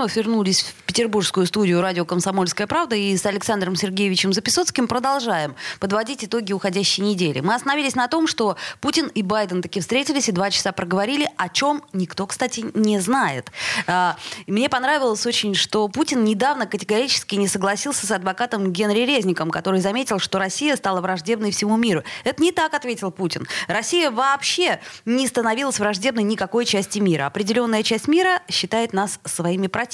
Вновь вернулись в петербургскую студию радио «Комсомольская правда» и с Александром Сергеевичем Записоцким продолжаем подводить итоги уходящей недели. Мы остановились на том, что Путин и Байден таки встретились и два часа проговорили, о чем никто, кстати, не знает. А, мне понравилось очень, что Путин недавно категорически не согласился с адвокатом Генри Резником, который заметил, что Россия стала враждебной всему миру. Это не так, ответил Путин. Россия вообще не становилась враждебной никакой части мира. Определенная часть мира считает нас своими противниками.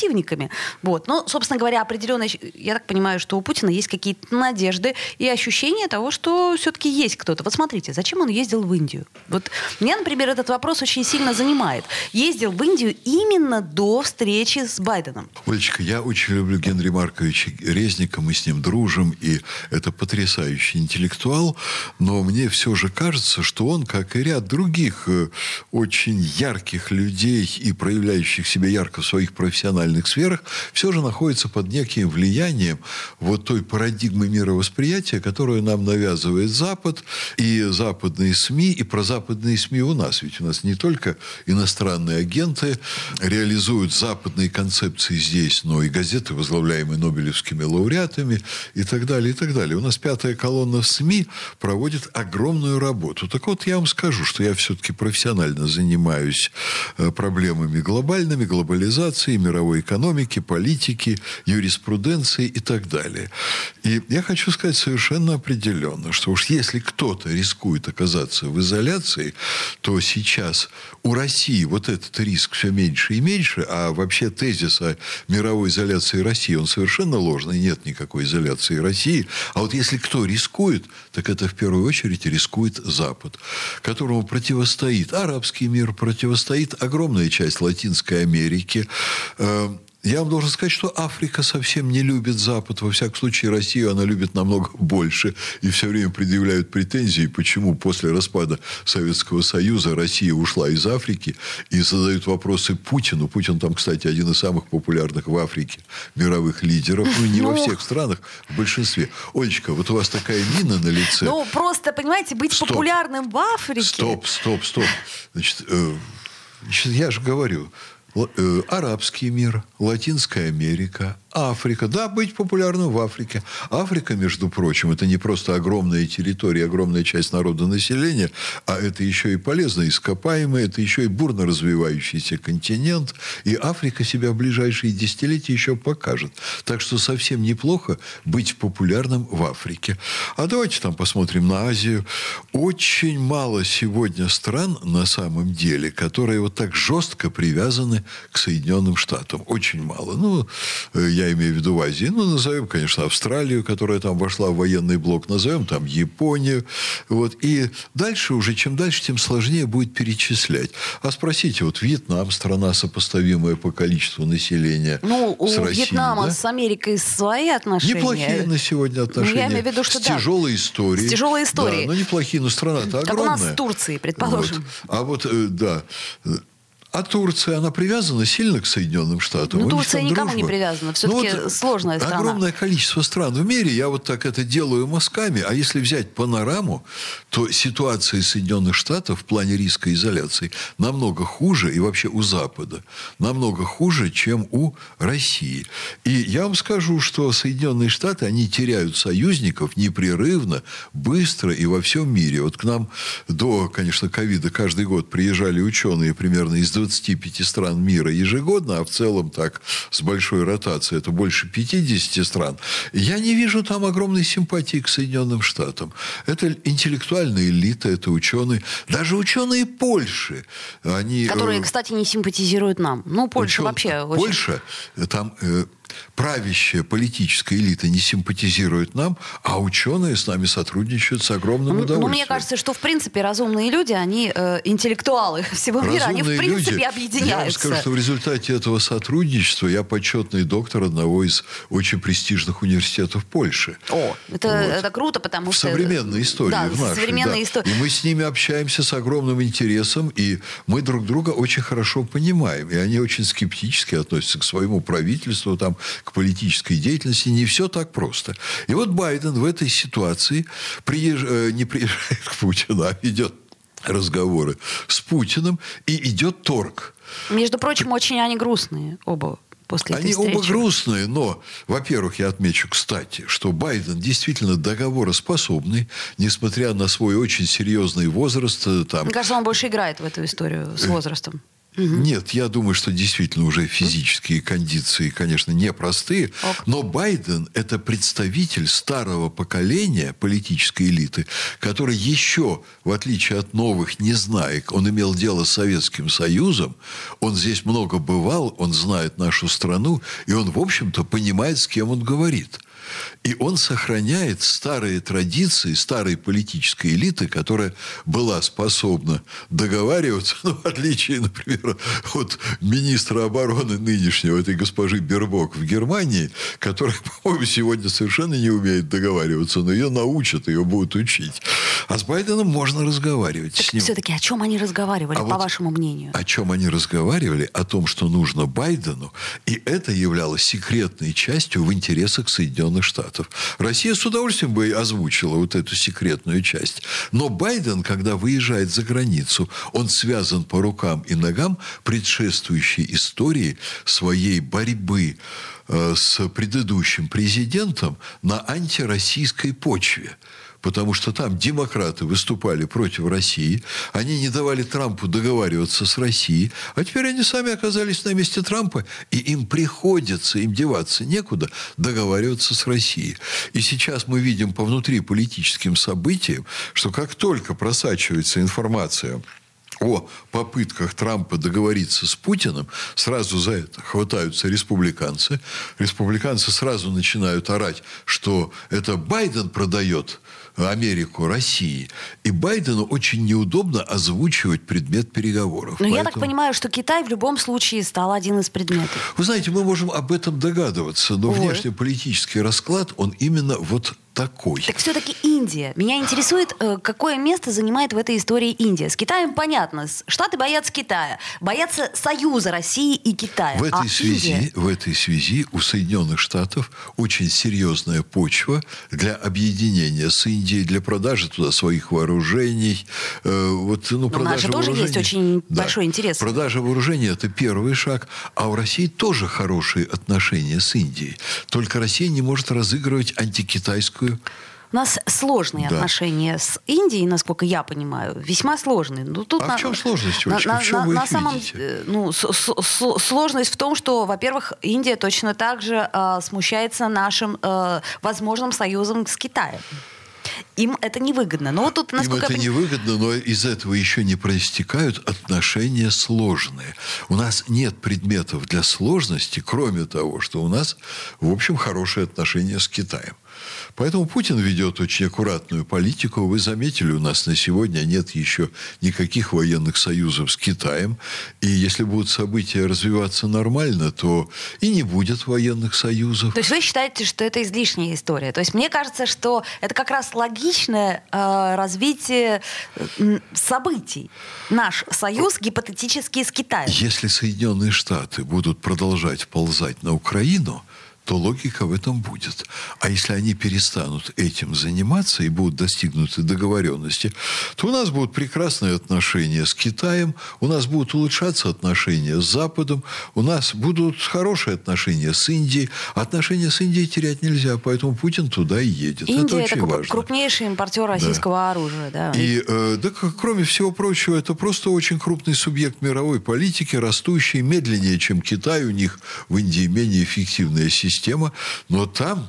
Вот. Но, собственно говоря, определенные... Я так понимаю, что у Путина есть какие-то надежды и ощущения того, что все-таки есть кто-то. Вот смотрите, зачем он ездил в Индию? Вот меня, например, этот вопрос очень сильно занимает. Ездил в Индию именно до встречи с Байденом. Олечка, я очень люблю Генри Марковича Резника, мы с ним дружим, и это потрясающий интеллектуал, но мне все же кажется, что он, как и ряд других э, очень ярких людей и проявляющих себя ярко в своих профессиональных профессиональных сферах, все же находится под неким влиянием вот той парадигмы мировосприятия, которую нам навязывает Запад и западные СМИ, и про западные СМИ у нас. Ведь у нас не только иностранные агенты реализуют западные концепции здесь, но и газеты, возглавляемые Нобелевскими лауреатами и так далее, и так далее. У нас пятая колонна в СМИ проводит огромную работу. Так вот, я вам скажу, что я все-таки профессионально занимаюсь э, проблемами глобальными, глобализацией, мировой мировой экономики, политики, юриспруденции и так далее. И я хочу сказать совершенно определенно, что уж если кто-то рискует оказаться в изоляции, то сейчас у России вот этот риск все меньше и меньше, а вообще тезис о мировой изоляции России, он совершенно ложный, нет никакой изоляции России. А вот если кто рискует, так это в первую очередь рискует Запад, которому противостоит арабский мир, противостоит огромная часть Латинской Америки, Эм, я вам должен сказать, что Африка совсем не любит Запад. Во всяком случае, Россию она любит намного больше. И все время предъявляют претензии, почему после распада Советского Союза Россия ушла из Африки. И задают вопросы Путину. Путин там, кстати, один из самых популярных в Африке мировых лидеров. Ну, не во ну. всех странах, в большинстве. Олечка, вот у вас такая мина на лице. Ну, просто, понимаете, быть стоп. популярным в Африке... Стоп, стоп, стоп. Значит, э, значит я же говорю, арабский мир, Латинская Америка, Африка. Да, быть популярным в Африке. Африка, между прочим, это не просто огромная территория, огромная часть народа населения, а это еще и полезно ископаемое, это еще и бурно развивающийся континент. И Африка себя в ближайшие десятилетия еще покажет. Так что совсем неплохо быть популярным в Африке. А давайте там посмотрим на Азию. Очень мало сегодня стран на самом деле, которые вот так жестко привязаны к Соединенным Штатам. Очень мало. Ну, э, я имею в виду в Азии. Ну, назовем, конечно, Австралию, которая там вошла в военный блок, назовем там Японию. Вот. И дальше уже, чем дальше, тем сложнее будет перечислять. А спросите, вот Вьетнам, страна сопоставимая по количеству населения ну, с у Россией. Вьетнама да? с Америкой свои отношения. Неплохие на сегодня отношения. Ну, я имею в виду, что с да. тяжелой историей. С тяжелой историей. Да, ну, неплохие, но страна-то огромная. Как у нас с Турцией, предположим. Вот. А вот, э, да, а Турция, она привязана сильно к Соединенным Штатам? Ну, Турция никому дружба. не привязана. Все-таки ну, вот сложная страна. Огромное количество стран в мире. Я вот так это делаю мазками. А если взять панораму, то ситуация Соединенных Штатов в плане риска изоляции намного хуже, и вообще у Запада, намного хуже, чем у России. И я вам скажу, что Соединенные Штаты, они теряют союзников непрерывно, быстро и во всем мире. Вот к нам до, конечно, ковида каждый год приезжали ученые примерно из 20 25 стран мира ежегодно, а в целом так с большой ротацией это больше 50 стран, я не вижу там огромной симпатии к Соединенным Штатам. Это интеллектуальная элита, это ученые, даже ученые Польши. Они, Которые, э, кстати, не симпатизируют нам. Ну, Польша ученые, вообще очень... Польша, там, э, правящая политическая элита не симпатизирует нам, а ученые с нами сотрудничают с огромным удовольствием. Ну, мне кажется, что, в принципе, разумные люди, они э, интеллектуалы всего разумные мира, они, в принципе, люди, объединяются. Я вам скажу, что в результате этого сотрудничества я почетный доктор одного из очень престижных университетов Польши. О, это, вот. это круто, потому в что... современной истории, да, в нашей, современной да. истории. И мы с ними общаемся с огромным интересом, и мы друг друга очень хорошо понимаем. И они очень скептически относятся к своему правительству, там, к политической деятельности. Не все так просто. И вот Байден в этой ситуации приезж... Э, не приезжает к Путину, а ведет разговоры с Путиным, и идет торг. Между прочим, очень они грустные оба после Они оба грустные, но, во-первых, я отмечу, кстати, что Байден действительно договороспособный, несмотря на свой очень серьезный возраст. Э, там... Мне кажется, он больше играет в эту историю с э, Нет, я думаю, что действительно уже физические кондиции, конечно, непростые. Ок. Но Байден – это представитель старого поколения политической элиты, который еще, в отличие от новых, не знает, он имел дело с Советским Союзом, он здесь много бывал, он знает нашу страну, и он, в общем-то, понимает, с кем он говорит. И он сохраняет старые традиции старой политической элиты, которая была способна договариваться, ну, в отличие, например, от министра обороны нынешнего, этой госпожи Бербок в Германии, которая, по-моему, сегодня совершенно не умеет договариваться, но ее научат, ее будут учить. А с Байденом можно разговаривать. Так с ним. все-таки о чем они разговаривали, а по вот вашему мнению? О чем они разговаривали? О том, что нужно Байдену, и это являлось секретной частью в интересах Соединенных Штатов. Россия с удовольствием бы озвучила вот эту секретную часть. Но Байден, когда выезжает за границу, он связан по рукам и ногам предшествующей истории своей борьбы э, с предыдущим президентом на антироссийской почве потому что там демократы выступали против России, они не давали Трампу договариваться с Россией, а теперь они сами оказались на месте Трампа, и им приходится, им деваться некуда, договариваться с Россией. И сейчас мы видим по внутриполитическим событиям, что как только просачивается информация о попытках Трампа договориться с Путиным, сразу за это хватаются республиканцы. Республиканцы сразу начинают орать, что это Байден продает Америку России. И Байдену очень неудобно озвучивать предмет переговоров. Но Поэтому... я так понимаю, что Китай в любом случае стал один из предметов. Вы знаете, мы можем об этом догадываться, но Ой. внешнеполитический расклад, он именно вот такой. Так все-таки Индия. Меня интересует, э, какое место занимает в этой истории Индия. С Китаем понятно. Штаты боятся Китая. Боятся союза России и Китая. В этой, а связи, Индия... в этой связи у Соединенных Штатов очень серьезная почва для объединения с Индией, для продажи туда своих вооружений. Э, вот, ну, продажа у нас же тоже есть очень да. большой интерес. Продажа вооружений – это первый шаг. А у России тоже хорошие отношения с Индией. Только Россия не может разыгрывать антикитайскую такую у нас сложные да. отношения с Индией, насколько я понимаю, весьма сложные. Ну, тут а на, в чем сложность, Олечка? На, в чем на, вы на самом, видите? Э, ну, с, с, сложность в том, что, во-первых, Индия точно так же э, смущается нашим э, возможным союзом с Китаем. Им это невыгодно. Но вот тут, Им это я... невыгодно, но из этого еще не проистекают отношения сложные. У нас нет предметов для сложности, кроме того, что у нас, в общем, хорошие отношения с Китаем. Поэтому Путин ведет очень аккуратную политику. Вы заметили, у нас на сегодня нет еще никаких военных союзов с Китаем. И если будут события развиваться нормально, то и не будет военных союзов. То есть вы считаете, что это излишняя история? То есть мне кажется, что это как раз логичное э, развитие событий. Наш союз гипотетически с Китаем. Если Соединенные Штаты будут продолжать ползать на Украину, то логика в этом будет. А если они перестанут этим заниматься и будут достигнуты договоренности, то у нас будут прекрасные отношения с Китаем, у нас будут улучшаться отношения с Западом, у нас будут хорошие отношения с Индией. Отношения с Индией терять нельзя, поэтому Путин туда и едет. Индия это очень это важно. крупнейший импортер российского да. оружия. Да. И, э, да, кроме всего прочего, это просто очень крупный субъект мировой политики, растущий медленнее, чем Китай. У них в Индии менее эффективная система система, но там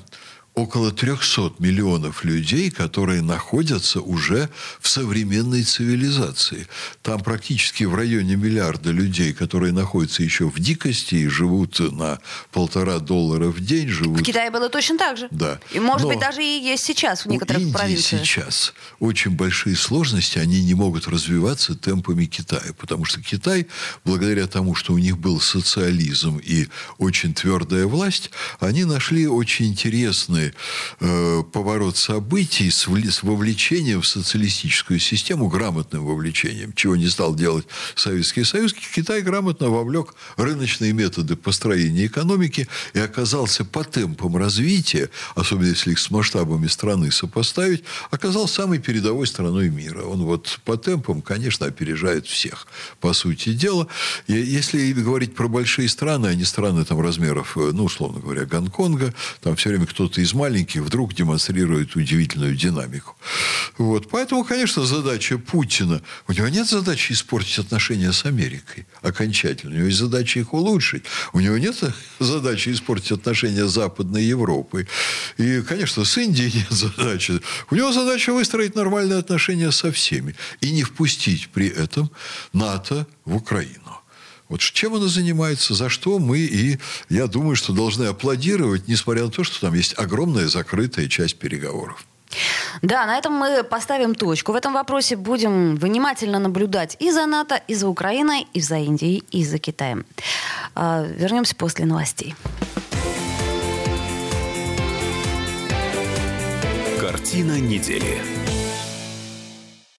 около 300 миллионов людей, которые находятся уже в современной цивилизации. Там практически в районе миллиарда людей, которые находятся еще в дикости и живут на полтора доллара в день. Живут... В Китае было точно так же. Да. И, может Но быть, даже и есть сейчас в некоторых у Индии провинциях. сейчас очень большие сложности, они не могут развиваться темпами Китая, потому что Китай, благодаря тому, что у них был социализм и очень твердая власть, они нашли очень э, поворот событий с, вли- с вовлечением в социалистическую систему, грамотным вовлечением, чего не стал делать Советский Союз. Китай грамотно вовлек рыночные методы построения экономики и оказался по темпам развития, особенно если их с масштабами страны сопоставить, оказался самой передовой страной мира. Он вот по темпам, конечно, опережает всех, по сути дела. И если говорить про большие страны, а не страны там размеров, э, ну, условно говоря, Гонконга, там все время кто-то из маленьких вдруг демонстрирует удивительную динамику. Вот. Поэтому, конечно, задача Путина, у него нет задачи испортить отношения с Америкой окончательно. У него есть задача их улучшить. У него нет задачи испортить отношения с Западной Европой. И, конечно, с Индией нет задачи. У него задача выстроить нормальные отношения со всеми. И не впустить при этом НАТО в Украину. Вот чем она занимается, за что мы и, я думаю, что должны аплодировать, несмотря на то, что там есть огромная закрытая часть переговоров. Да, на этом мы поставим точку. В этом вопросе будем внимательно наблюдать и за НАТО, и за Украиной, и за Индией, и за Китаем. А, Вернемся после новостей. Картина недели.